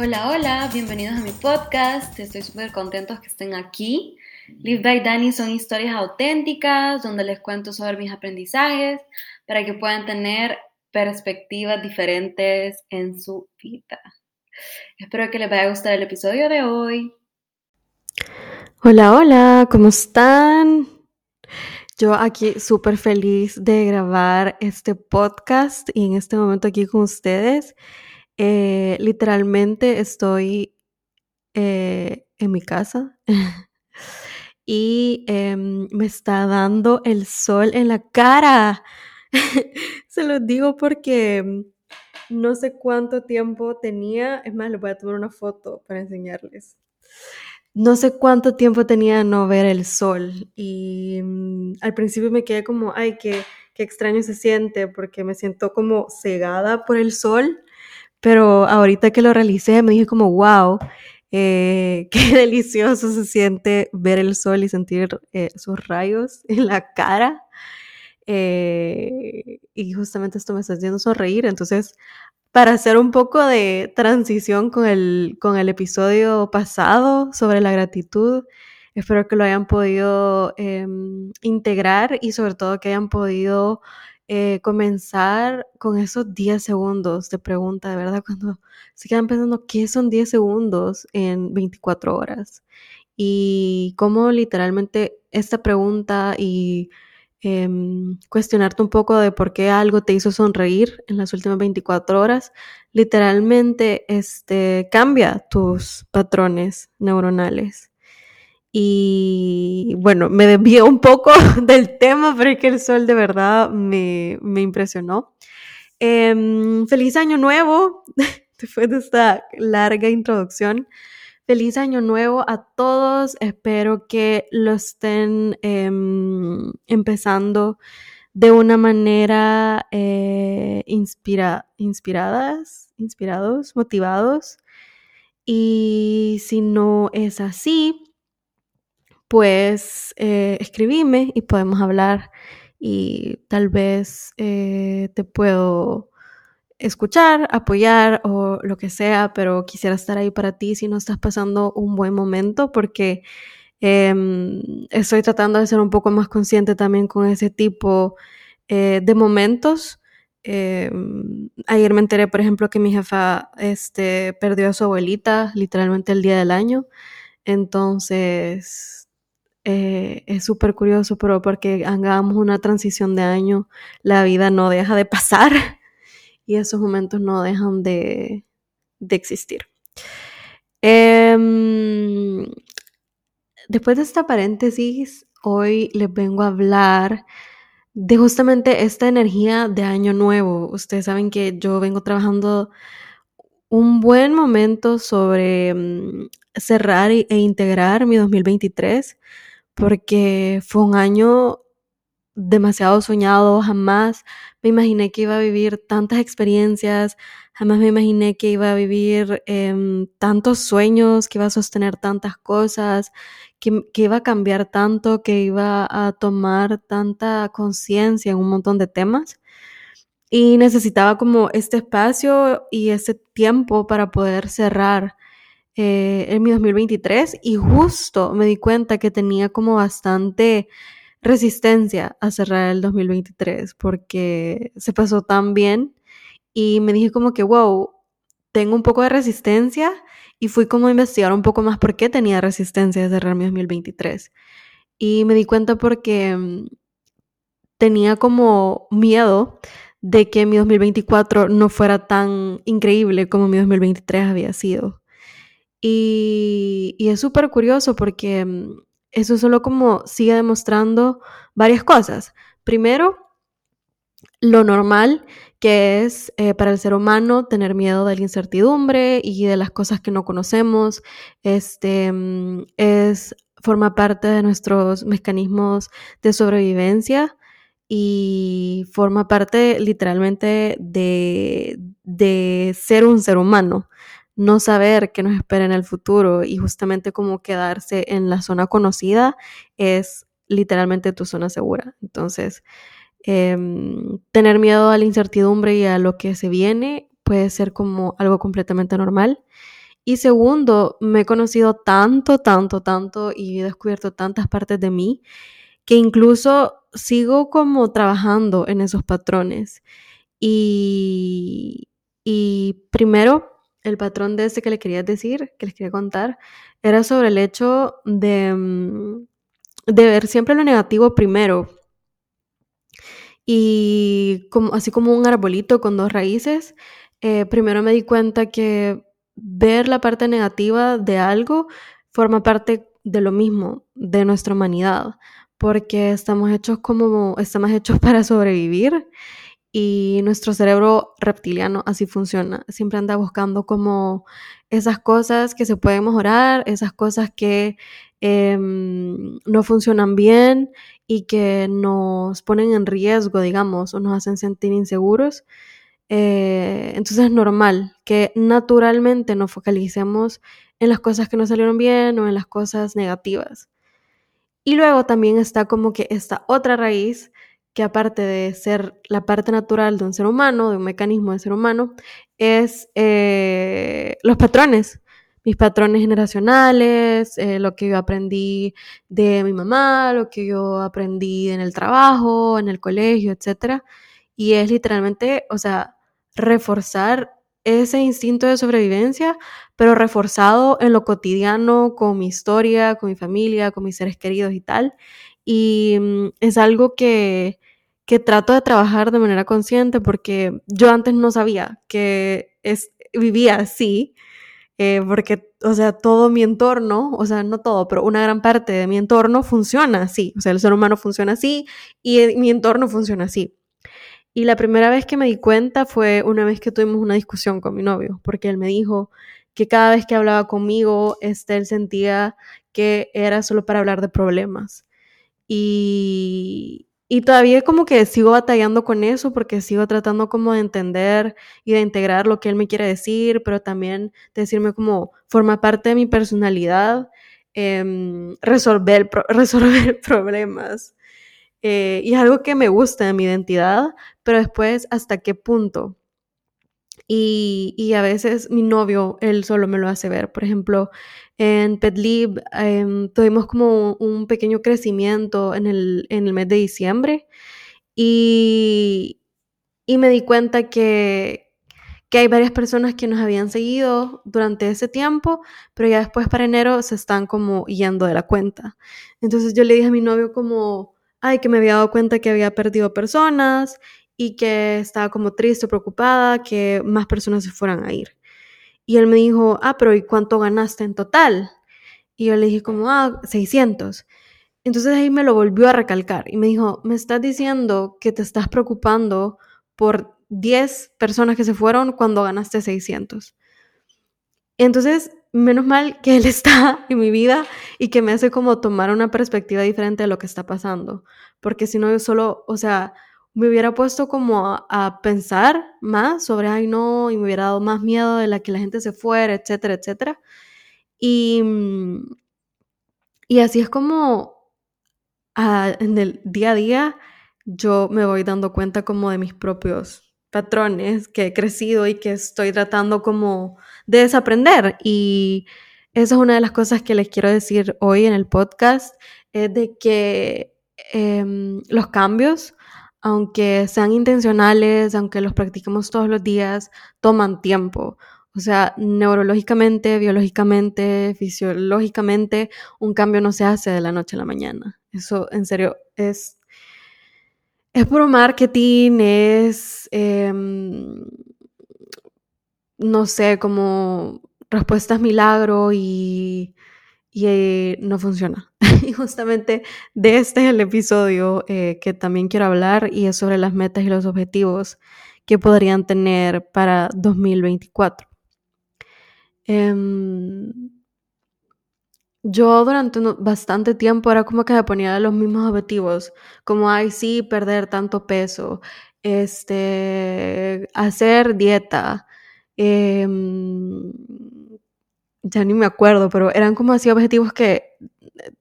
Hola, hola, bienvenidos a mi podcast. Estoy súper contentos que estén aquí. Live by Dani son historias auténticas donde les cuento sobre mis aprendizajes para que puedan tener perspectivas diferentes en su vida. Espero que les vaya a gustar el episodio de hoy. Hola, hola, ¿cómo están? Yo aquí súper feliz de grabar este podcast y en este momento aquí con ustedes. Eh, literalmente estoy eh, en mi casa y em, me está dando el sol en la cara. Se los digo porque no sé cuánto tiempo tenía. Es más, les voy a tomar una foto para enseñarles. No sé cuánto tiempo tenía no ver el sol y mm, al principio me quedé como, ay, qué, qué extraño se siente porque me siento como cegada por el sol pero ahorita que lo realicé me dije como, wow, eh, qué delicioso se siente ver el sol y sentir eh, sus rayos en la cara. Eh, y justamente esto me está haciendo sonreír. Entonces, para hacer un poco de transición con el, con el episodio pasado sobre la gratitud, espero que lo hayan podido em, integrar y sobre todo que hayan podido eh, comenzar con esos 10 segundos de pregunta, de verdad, cuando se quedan pensando, ¿qué son 10 segundos en 24 horas? Y cómo literalmente esta pregunta y em, cuestionarte un poco de por qué algo te hizo sonreír en las últimas 24 horas, literalmente este, cambia tus patrones neuronales. Y bueno, me desvié un poco del tema, pero es que el sol de verdad me, impresionó. Em, feliz año nuevo, después de esta larga introducción. Feliz año nuevo a todos. Espero que lo estén em, empezando de una manera eh, inspiradas, inspirados, motivados. Y si no es así, pues eh, y podemos hablar y tal vez eh, te puedo escuchar, apoyar o lo que sea, pero quisiera estar ahí para ti si no estás pasando un buen momento porque em, estoy tratando de ser un poco más consciente también con ese tipo eh, de momentos. Em, ayer me enteré, por ejemplo, que mi jefa este, perdió a su abuelita literalmente el día del año. Entonces, eh, es súper curioso, pero porque hagamos una transición de año, la vida no deja de pasar y esos momentos no dejan de, existir. Em, después de esta paréntesis, hoy les vengo a hablar de justamente esta energía de año nuevo. Ustedes saben que yo vengo trabajando un buen momento sobre mm, cerrar e integrar mi 2023 porque fue un año demasiado soñado, jamás me imaginé que iba a vivir tantas experiencias, jamás me imaginé que iba a vivir em, tantos sueños, que iba a sostener tantas cosas, que, que iba a cambiar tanto, que iba a tomar tanta conciencia en un montón de temas. Y necesitaba como este espacio y ese tiempo para poder cerrar eh, en mi 2023 y justo me di cuenta que tenía como bastante resistencia a cerrar el 2023 porque se pasó tan bien y me dije como que, wow, tengo un poco de resistencia y fui como a investigar un poco más por qué tenía resistencia a cerrar mi 2023. Y me di cuenta porque mm, tenía como miedo de que mi 2024 no fuera tan increíble como mi 2023 había sido. Y, es súper curioso porque mm, eso solo como sigue demostrando varias cosas. Primero, lo normal que es eh, para el ser humano tener miedo de la incertidumbre y de las cosas que no conocemos. Este mm, es forma parte de nuestros mecanismos de sobrevivencia y forma parte literalmente de, de ser un ser humano no saber qué nos espera en el futuro y justamente como quedarse en la zona conocida es literalmente tu zona segura. Entonces, em, tener miedo a la incertidumbre y a lo que se viene puede ser como algo completamente normal. Y segundo, me he conocido tanto, tanto, tanto y he descubierto tantas partes de mí que incluso sigo como trabajando en esos patrones. Y, y primero, el patrón de ese que le quería decir, que les quería contar, era sobre el hecho de, mm, de ver siempre lo negativo primero. Y como, así como un arbolito con dos raíces, eh, primero me di cuenta que ver la parte negativa de algo forma parte de lo mismo, de nuestra humanidad, porque estamos hechos como, estamos hechos para sobrevivir y nuestro cerebro reptiliano así funciona. Siempre anda buscando como esas cosas que se pueden mejorar, esas cosas que em, no funcionan bien y que nos ponen en riesgo, digamos, o nos hacen sentir inseguros. Eh, entonces es normal que naturalmente nos focalicemos en las cosas que no salieron bien o en las cosas negativas. Y luego también está como que esta otra raíz que aparte de ser la parte natural de un ser humano, de un mecanismo de ser humano, es eh, los patrones, mis patrones generacionales, eh, lo que yo aprendí de mi mamá, lo que yo aprendí en el trabajo, en el colegio, etc. Y es literalmente, o sea, reforzar ese instinto de sobrevivencia, pero reforzado en lo cotidiano, con mi historia, con mi familia, con mis seres queridos y tal. Y mm, es algo que, que trato de trabajar de manera consciente porque yo antes no sabía que es, vivía así, eh, porque, o sea, todo mi entorno, o sea, no todo, pero una gran parte de mi entorno funciona así, o sea, el ser humano funciona así y mi entorno funciona así. Y la primera vez que me di cuenta fue una vez que tuvimos una discusión con mi novio, porque él me dijo que cada vez que hablaba conmigo, este, él sentía que era solo para hablar de problemas. Y, y todavía como que sigo batallando con eso porque sigo tratando como de entender y de integrar lo que él me quiere decir, pero también decirme como forma parte de mi personalidad, em, resolver, resolver problemas. Eh, y algo que me gusta de mi identidad, pero después hasta qué punto. Y, a veces mi novio, él solo me lo hace ver. Por ejemplo, en PetLib em, tuvimos como un pequeño crecimiento en el, en el mes de diciembre y, y me di cuenta que, que, hay varias personas que nos habían seguido durante ese tiempo, pero ya después para enero se están como yendo de la cuenta. Entonces yo le dije a mi novio como, ay, que me había dado cuenta que había perdido personas y que estaba como triste, preocupada, que más personas se fueran a ir. Y él me dijo, ah, pero ¿y cuánto ganaste en total? Y yo le dije como, ah, 600. Entonces ahí me lo volvió a recalcar y me dijo, me estás diciendo que te estás preocupando por 10 personas que se fueron cuando ganaste 600. Entonces, menos mal que él está en mi vida y que me hace como tomar una perspectiva diferente de lo que está pasando, porque si no yo solo, o sea, me hubiera puesto como a, pensar más sobre, ay no, y me hubiera dado más miedo de la que la gente se fuera, etcétera, etcétera. Y, mm, y así es como ah, en el día a día yo me voy dando cuenta como de mis propios patrones que he crecido y que estoy tratando como de desaprender. Y esa es una de las cosas que les quiero decir hoy en el podcast, es de que em, los cambios aunque sean intencionales, aunque los practiquemos todos los días, toman tiempo. O sea, neurológicamente, biológicamente, fisiológicamente, un cambio no se hace de la noche a la mañana. Eso, en serio, es, es puro marketing, es, em, no sé, como respuestas milagro y y eh, no funciona. y justamente de este es el episodio eh, que también quiero hablar y es sobre las metas y los objetivos que podrían tener para 2024. Em, yo durante bastante tiempo era como que me ponía los mismos objetivos, como, ay, sí, perder tanto peso, este, hacer dieta, eh, ya ni me acuerdo, pero eran como así objetivos que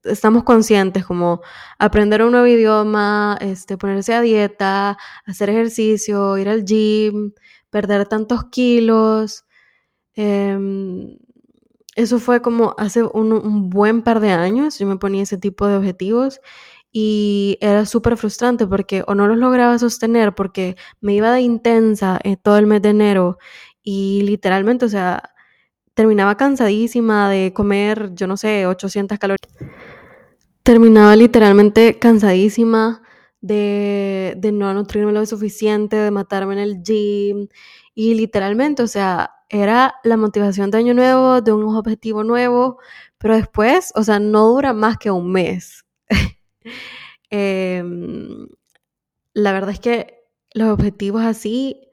estamos conscientes, como aprender un nuevo idioma, este, ponerse a dieta, hacer ejercicio, ir al gym, perder tantos kilos. Em, eso fue como hace un, un, buen par de años, yo me ponía ese tipo de objetivos y era súper frustrante porque o no los lograba sostener porque me iba de intensa eh, todo el mes de enero y literalmente, o sea, terminaba cansadísima de comer, yo no sé, 800 calorías. Terminaba literalmente cansadísima de, de no nutrirme lo suficiente, de matarme en el gym. Y literalmente, o sea, era la motivación de año nuevo, de un objetivo nuevo, pero después, o sea, no dura más que un mes. eh, la verdad es que los objetivos así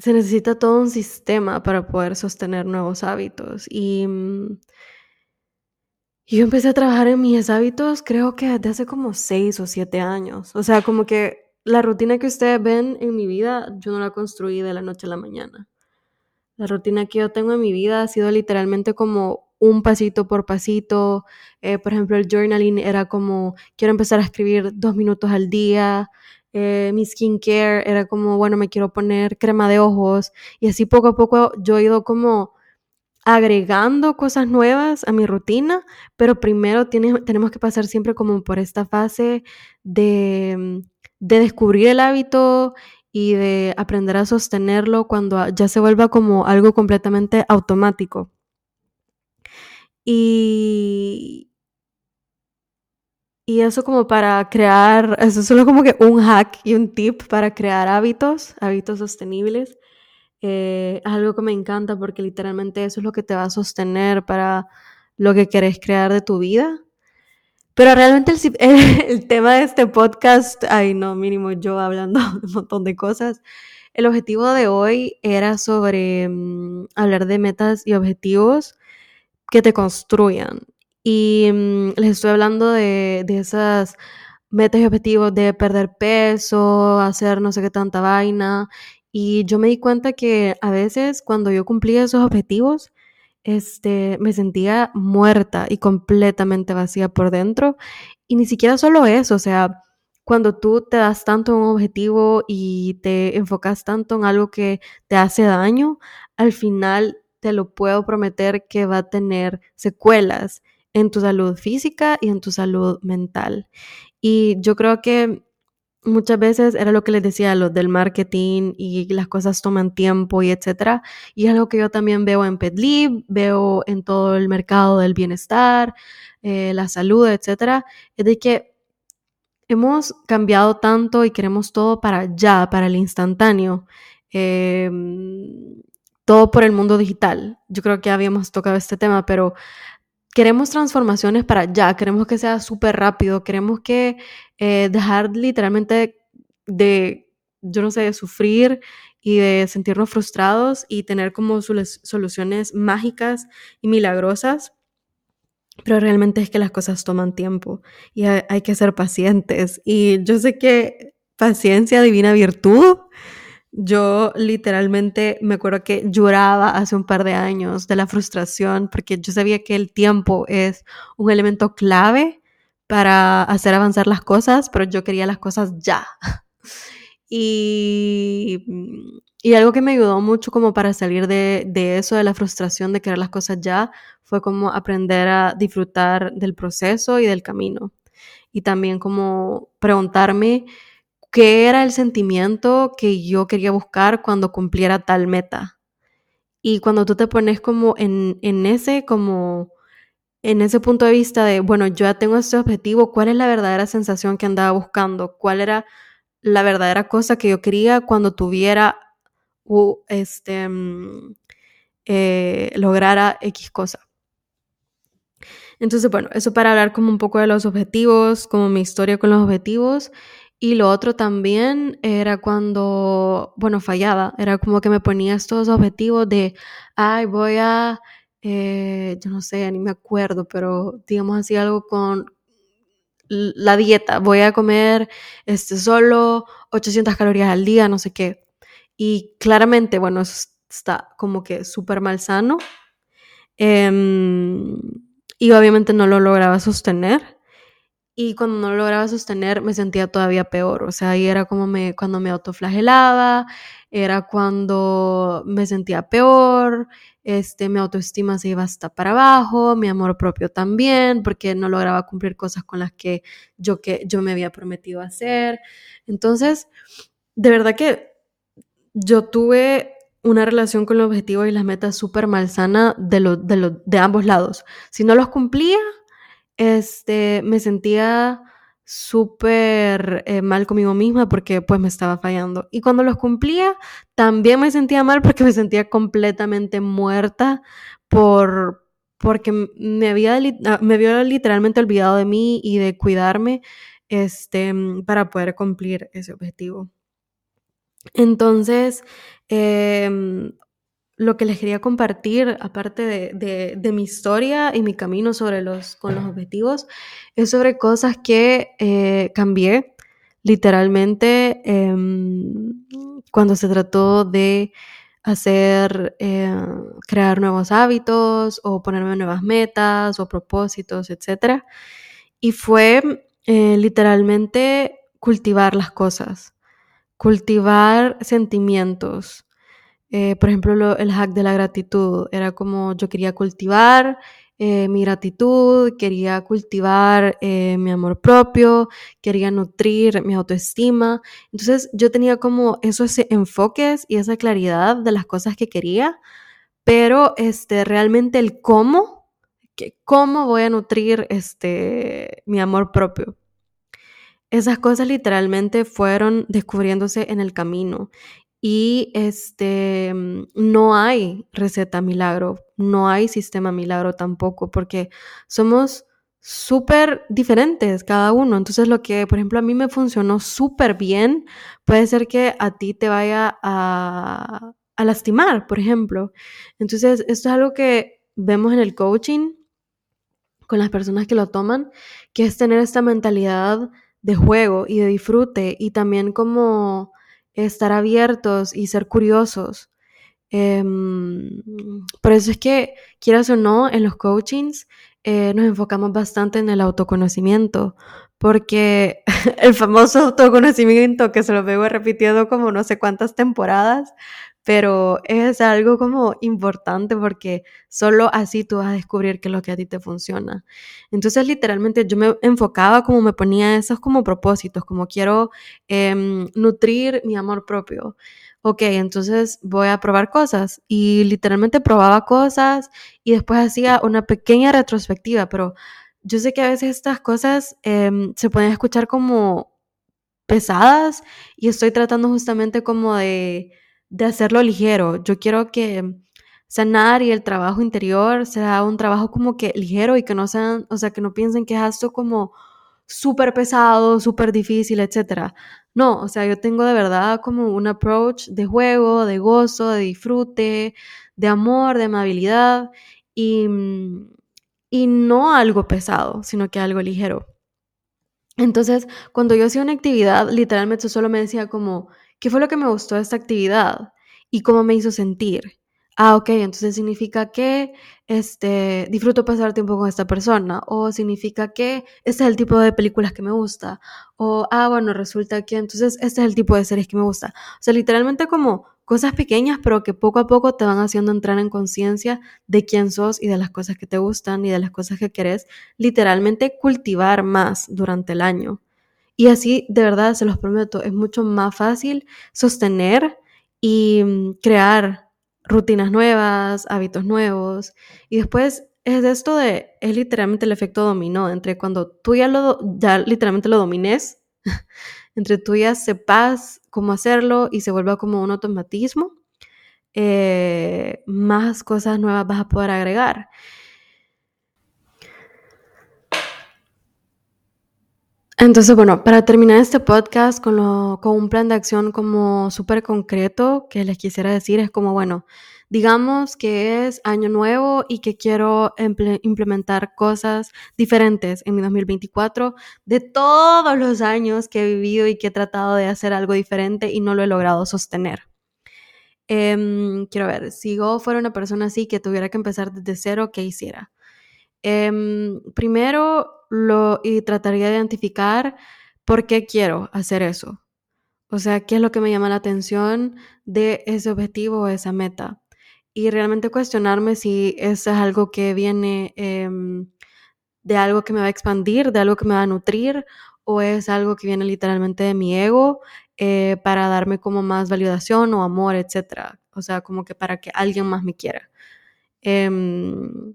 se necesita todo un sistema para poder sostener nuevos hábitos. Y mm, yo empecé a trabajar en mis hábitos creo que desde hace como seis o siete años. O sea, como que la rutina que ustedes ven en mi vida, yo no la construí de la noche a la mañana. La rutina que yo tengo en mi vida ha sido literalmente como un pasito por pasito. Eh, por ejemplo, el journaling era como, quiero empezar a escribir dos minutos al día. Eh, mi skincare era como, bueno, me quiero poner crema de ojos. Y así poco a poco yo he ido como agregando cosas nuevas a mi rutina, pero primero tenemos que pasar siempre como por esta fase de, de descubrir el hábito y de aprender a sostenerlo cuando ya se vuelva como algo completamente automático. Y, y eso como para crear, eso es solo como que un hack y un tip para crear hábitos, hábitos sostenibles. Eh, es algo que me encanta porque literalmente eso es lo que te va a sostener para lo que querés crear de tu vida. Pero realmente el, el, tema de este podcast, ay no, mínimo yo hablando de un montón de cosas. El objetivo de hoy era sobre um, hablar de metas y objetivos que te construyan. Y um, les estoy hablando de, de esas metas y objetivos de perder peso, hacer no sé qué tanta vaina y yo me di cuenta que a veces cuando yo cumplía esos objetivos, este, me sentía muerta y completamente vacía por dentro. Y ni siquiera solo eso, o sea, cuando tú te das tanto un objetivo y te enfocas tanto en algo que te hace daño, al final te lo puedo prometer que va a tener secuelas en tu salud física y en tu salud mental. Y yo creo que muchas veces era lo que les decía, los del marketing y las cosas toman tiempo y etcétera. Y algo que yo también veo en PetLib, veo en todo el mercado del bienestar, eh, la salud, etcétera. Es de que hemos cambiado tanto y queremos todo para ya, para el instantáneo. Eh, todo por el mundo digital. Yo creo que habíamos tocado este tema, pero queremos transformaciones para ya, queremos que sea súper rápido, queremos que eh, dejar literalmente de, yo no sé, de sufrir y de sentirnos frustrados y tener como soluciones mágicas y milagrosas. Pero realmente es que las cosas toman tiempo y hay, hay que ser pacientes. Y yo sé que paciencia divina virtud yo literalmente me acuerdo que lloraba hace un par de años de la frustración porque yo sabía que el tiempo es un elemento clave para hacer avanzar las cosas, pero yo quería las cosas ya. Y, y algo que me ayudó mucho como para salir de, de eso, de la frustración de querer las cosas ya, fue como aprender a disfrutar del proceso y del camino. Y también como preguntarme qué era el sentimiento que yo quería buscar cuando cumpliera tal meta. Y cuando tú te pones como en, en ese, como en ese punto de vista de, bueno, yo ya tengo este objetivo, ¿cuál es la verdadera sensación que andaba buscando? ¿Cuál era la verdadera cosa que yo quería cuando tuviera o este, mm, eh, lograra X cosa? Entonces, bueno, eso para hablar como un poco de los objetivos, como mi historia con los objetivos. Y lo otro también era cuando, bueno, fallaba, era como que me ponía estos objetivos de, ay, voy a, eh, yo no sé, ni me acuerdo, pero digamos así algo con la dieta, voy a comer este, solo 800 calorías al día, no sé qué. Y claramente, bueno, está como que súper mal sano. Em, y obviamente no lo lograba sostener. Y cuando no lo lograba sostener me sentía todavía peor, o sea, ahí era como me, cuando me autoflagelaba, era cuando me sentía peor, este, mi autoestima se iba hasta para abajo, mi amor propio también, porque no lograba cumplir cosas con las que yo, que yo me había prometido hacer. Entonces, de verdad que yo tuve una relación con los objetivos y las metas súper malsana de, lo, de, de ambos lados. Si no los cumplía, este, me sentía súper eh, mal conmigo misma porque pues me estaba fallando. Y cuando los cumplía, también me sentía mal porque me sentía completamente muerta por porque me había, ah, me había literalmente olvidado de mí y de cuidarme este, para poder cumplir ese objetivo. Entonces, eh, lo que les quería compartir, aparte de, mi historia y mi camino sobre los, con los objetivos, es sobre cosas que eh, cambié literalmente em, cuando se trató de hacer, eh, crear nuevos hábitos o ponerme nuevas metas o propósitos, etc. Y fue eh, literalmente cultivar las cosas, cultivar sentimientos, eh, por ejemplo, el hack de la gratitud era como yo quería cultivar eh, mi gratitud, quería cultivar eh, mi amor propio, quería nutrir mi autoestima. Entonces yo tenía como esos enfoques y esa claridad de las cosas que quería, pero este, realmente el cómo, que, cómo voy a nutrir este, mi amor propio. Esas cosas literalmente fueron descubriéndose en el camino y este, mm, no hay receta milagro, no hay sistema milagro tampoco, porque somos súper diferentes cada uno. Entonces lo que, por ejemplo, a mí me funcionó súper bien, puede ser que a ti te vaya a, a lastimar, por ejemplo. Entonces, esto es algo que vemos en el coaching con las personas que lo toman, que es tener esta mentalidad de juego y de disfrute y también como estar abiertos y ser curiosos. Em, por eso es que, quieras o no, en los coachings eh, nos enfocamos bastante en el autoconocimiento, porque el famoso autoconocimiento que se lo veo repitiendo como no sé cuántas temporadas, pero es algo como importante porque solo así tú vas a descubrir qué es lo que a ti te funciona. Entonces, literalmente yo me enfocaba como me ponía esos como propósitos, como quiero em, nutrir mi amor propio. Ok, entonces voy a probar cosas y literalmente probaba cosas y después hacía una pequeña retrospectiva, pero yo sé que a veces estas cosas em, se pueden escuchar como pesadas y estoy tratando justamente como de de hacerlo ligero. Yo quiero que sanar y el trabajo interior sea un trabajo como que ligero y que no sean, o sea, que no piensen que es esto como súper pesado, súper difícil, etc. No, o sea, yo tengo de verdad como un approach de juego, de gozo, de disfrute, de amor, de amabilidad y, y no algo pesado, sino que algo ligero. Entonces, cuando yo hacía una actividad, literalmente solo me decía como, ¿Qué fue lo que me gustó de esta actividad? ¿Y cómo me hizo sentir? Ah, ok, entonces significa que este, disfruto pasar tiempo con esta persona, o significa que este es el tipo de películas que me gusta, o ah, bueno, resulta que entonces este es el tipo de series que me gusta. O sea, literalmente como cosas pequeñas, pero que poco a poco te van haciendo entrar en conciencia de quién sos y de las cosas que te gustan y de las cosas que querés, literalmente cultivar más durante el año. Y así, de verdad, se los prometo, es mucho más fácil sostener y mm, crear rutinas nuevas, hábitos nuevos. Y después es esto de, es literalmente el efecto dominó, entre cuando tú ya, lo, ya literalmente lo domines, entre tú ya sepas cómo hacerlo y se vuelva como un automatismo, eh, más cosas nuevas vas a poder agregar. Entonces, bueno, para terminar este podcast con, un plan de acción como súper concreto que les quisiera decir es como, bueno, digamos que es año nuevo y que quiero implementar cosas diferentes en mi 2024 de todos los años que he vivido y que he tratado de hacer algo diferente y no lo he logrado sostener. Em, quiero ver, si yo fuera una persona así que tuviera que empezar desde cero, ¿qué hiciera? Em, primero, lo, y trataría de identificar por qué quiero hacer eso. O sea, qué es lo que me llama la atención de ese objetivo o esa meta. Y realmente cuestionarme si eso es algo que viene em, de algo que me va a expandir, de algo que me va a nutrir, o es algo que viene literalmente de mi ego eh, para darme como más validación o amor, etc. O sea, como que para que alguien más me quiera. Em,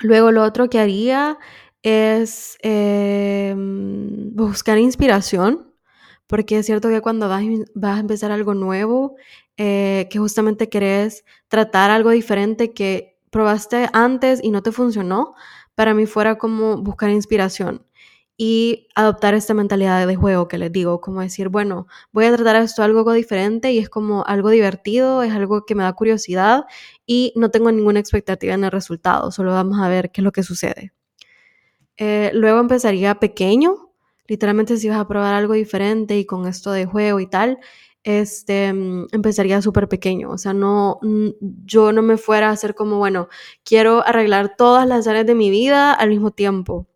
luego lo otro que haría es em, buscar inspiración, porque es cierto que cuando vas, a empezar algo nuevo, eh, que justamente querés tratar algo diferente que probaste antes y no te funcionó, para mí fuera como buscar inspiración y adoptar esta mentalidad de juego que les digo, como decir, bueno, voy a tratar esto algo diferente y es como algo divertido, es algo que me da curiosidad y no tengo ninguna expectativa en el resultado, solo vamos a ver qué es lo que sucede. Eh, luego empezaría pequeño, literalmente si vas a probar algo diferente y con esto de juego y tal, este, mm, empezaría súper pequeño, o sea, no, yo no me fuera a hacer como, bueno, quiero arreglar todas las áreas de mi vida al mismo tiempo.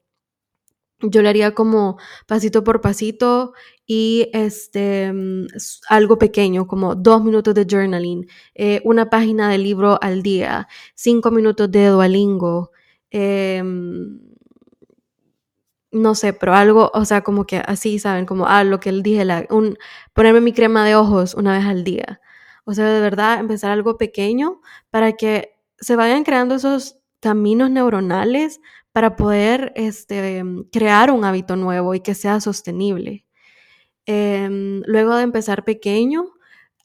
Yo le haría como pasito por pasito y este, mm, algo pequeño, como dos minutos de journaling, eh, una página de libro al día, cinco minutos de Duolingo, eh, no sé, pero algo, o sea, como que así, ¿saben? Como, ah, lo que él dije, la, un, ponerme mi crema de ojos una vez al día. O sea, de verdad, empezar algo pequeño para que se vayan creando esos caminos neuronales para poder este, crear un hábito nuevo y que sea sostenible. Em, luego de empezar pequeño,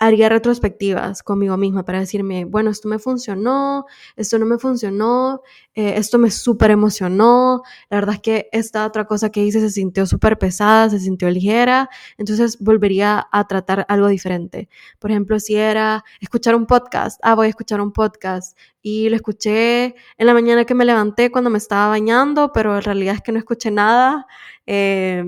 haría retrospectivas conmigo misma para decirme, bueno, esto me funcionó, esto no me funcionó, eh, esto me súper emocionó, la verdad es que esta otra cosa que hice se sintió súper pesada, se sintió ligera, entonces volvería a tratar algo diferente. Por ejemplo, si era escuchar un podcast, ah, voy a escuchar un podcast y lo escuché en la mañana que me levanté cuando me estaba bañando, pero en realidad es que no escuché nada. Eh,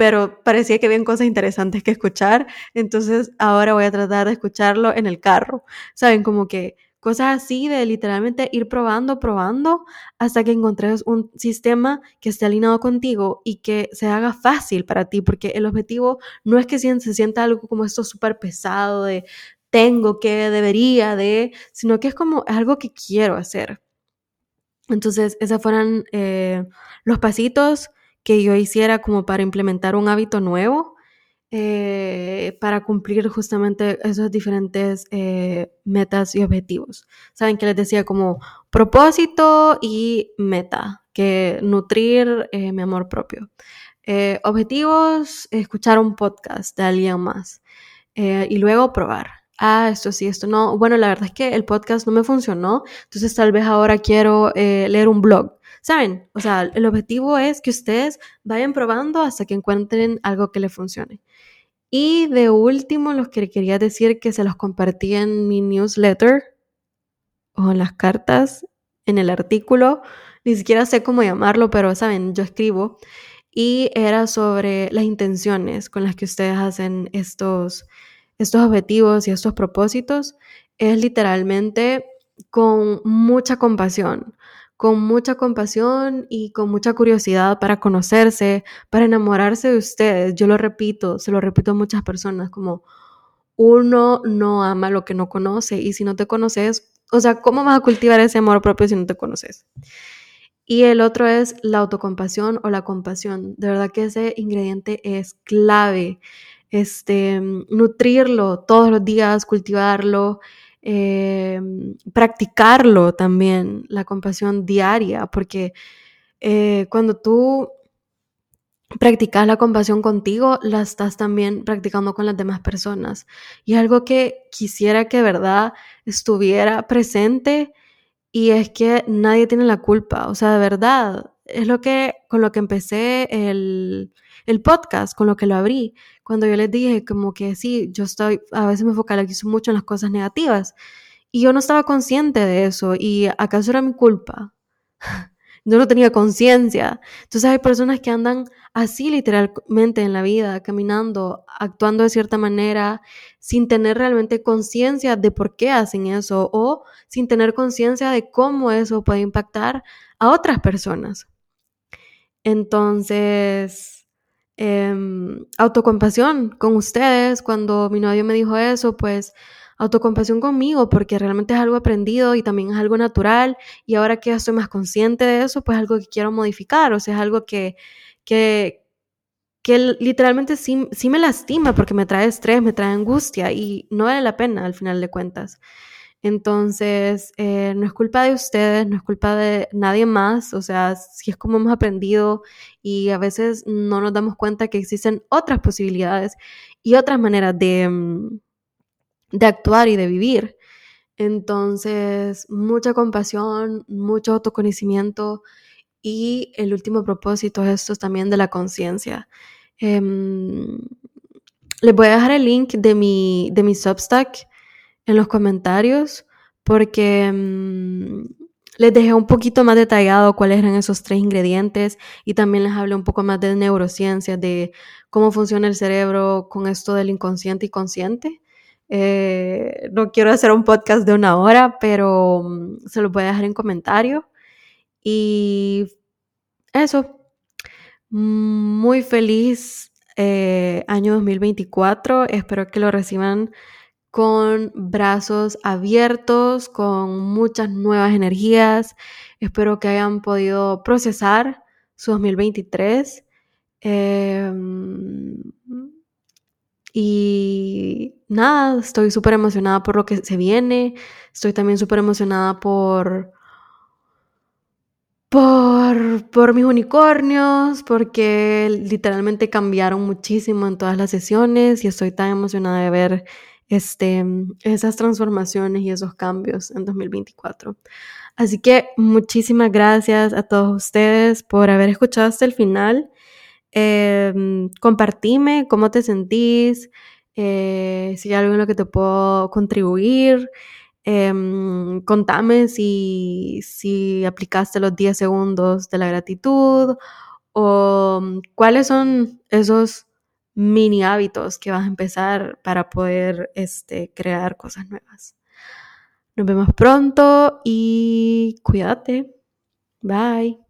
pero parecía que habían cosas interesantes que escuchar, entonces ahora voy a tratar de escucharlo en el carro. Saben, como que cosas así de literalmente ir probando, probando, hasta que encontres un sistema que esté alineado contigo y que se haga fácil para ti, porque el objetivo no es que se sienta algo como esto súper pesado de tengo que, debería de, sino que es como algo que quiero hacer. Entonces, esos fueron eh, los pasitos que yo hiciera como para implementar un hábito nuevo, eh, para cumplir justamente esos diferentes eh, metas y objetivos. Saben que les decía como propósito y meta, que nutrir eh, mi amor propio. objetivos, escuchar un podcast de alguien más y luego probar. Ah, esto sí, esto no. Bueno, la verdad es que el podcast no me funcionó, entonces tal vez ahora quiero leer un blog ¿Saben? O sea, el objetivo es que ustedes vayan probando hasta que encuentren algo que les funcione. Y de último, los que quería decir que se los compartí en mi newsletter o en las cartas, en el artículo, ni siquiera sé cómo llamarlo, pero saben, yo escribo. Y era sobre las intenciones con las que ustedes hacen estos, estos objetivos y estos propósitos. Es literalmente con mucha compasión con mucha compasión y con mucha curiosidad para conocerse, para enamorarse de ustedes. Yo lo repito, se lo repito a muchas personas, como uno no ama lo que no conoce y si no te conoces, o sea, ¿cómo vas a cultivar ese amor propio si no te conoces? Y el otro es la autocompasión o la compasión. De verdad que ese ingrediente es clave. Este, nutrirlo todos los días, cultivarlo, eh, practicarlo también, la compasión diaria, porque eh, cuando tú practicas la compasión contigo, la estás también practicando con las demás personas. Y algo que quisiera que verdad estuviera presente y es que nadie tiene la culpa, o sea, de verdad, es lo que con lo que empecé el, el podcast, con lo que lo abrí, cuando yo les dije como que sí, yo estoy, a veces me focalizo mucho en las cosas negativas y yo no estaba consciente de eso y acaso era mi culpa. yo no tenía conciencia. Entonces hay personas que andan así literalmente en la vida, caminando, actuando de cierta manera, sin tener realmente conciencia de por qué hacen eso o sin tener conciencia de cómo eso puede impactar a otras personas. Entonces, em, autocompasión con ustedes. Cuando mi novio me dijo eso, pues autocompasión conmigo, porque realmente es algo aprendido y también es algo natural. Y ahora que estoy más consciente de eso, pues es algo que quiero modificar. O sea, es algo que, que, que literalmente sí, sí me lastima porque me trae estrés, me trae angustia y no vale la pena al final de cuentas. Entonces, eh, no es culpa de ustedes, no es culpa de nadie más, o sea, si es como hemos aprendido y a veces no nos damos cuenta que existen otras posibilidades y otras maneras de, mm, de actuar y de vivir. Entonces, mucha compasión, mucho autoconocimiento y el último propósito es esto también de la conciencia. Em, les voy a dejar el link de mi, de mi Substack en los comentarios porque mm, les dejé un poquito más detallado cuáles eran esos tres ingredientes y también les hablé un poco más de neurociencia, de cómo funciona el cerebro con esto del inconsciente y consciente. Eh, no quiero hacer un podcast de una hora, pero mm, se los voy a dejar en comentario. Y eso, muy feliz eh, año 2024. Espero que lo reciban con brazos abiertos, con muchas nuevas energías. Espero que hayan podido procesar su 2023. Em, y nada, estoy súper emocionada por lo que se viene. Estoy también súper emocionada por, por, por mis unicornios, porque literalmente cambiaron muchísimo en todas las sesiones y estoy tan emocionada de ver este, esas transformaciones y esos cambios en 2024. Así que muchísimas gracias a todos ustedes por haber escuchado hasta el final. Eh, compartime cómo te sentís, eh, si hay algo en lo que te puedo contribuir. Em, contame si, si aplicaste los 10 segundos de la gratitud o cuáles son esos mini hábitos que vas a empezar para poder este, crear cosas nuevas. Nos vemos pronto y cuídate. Bye.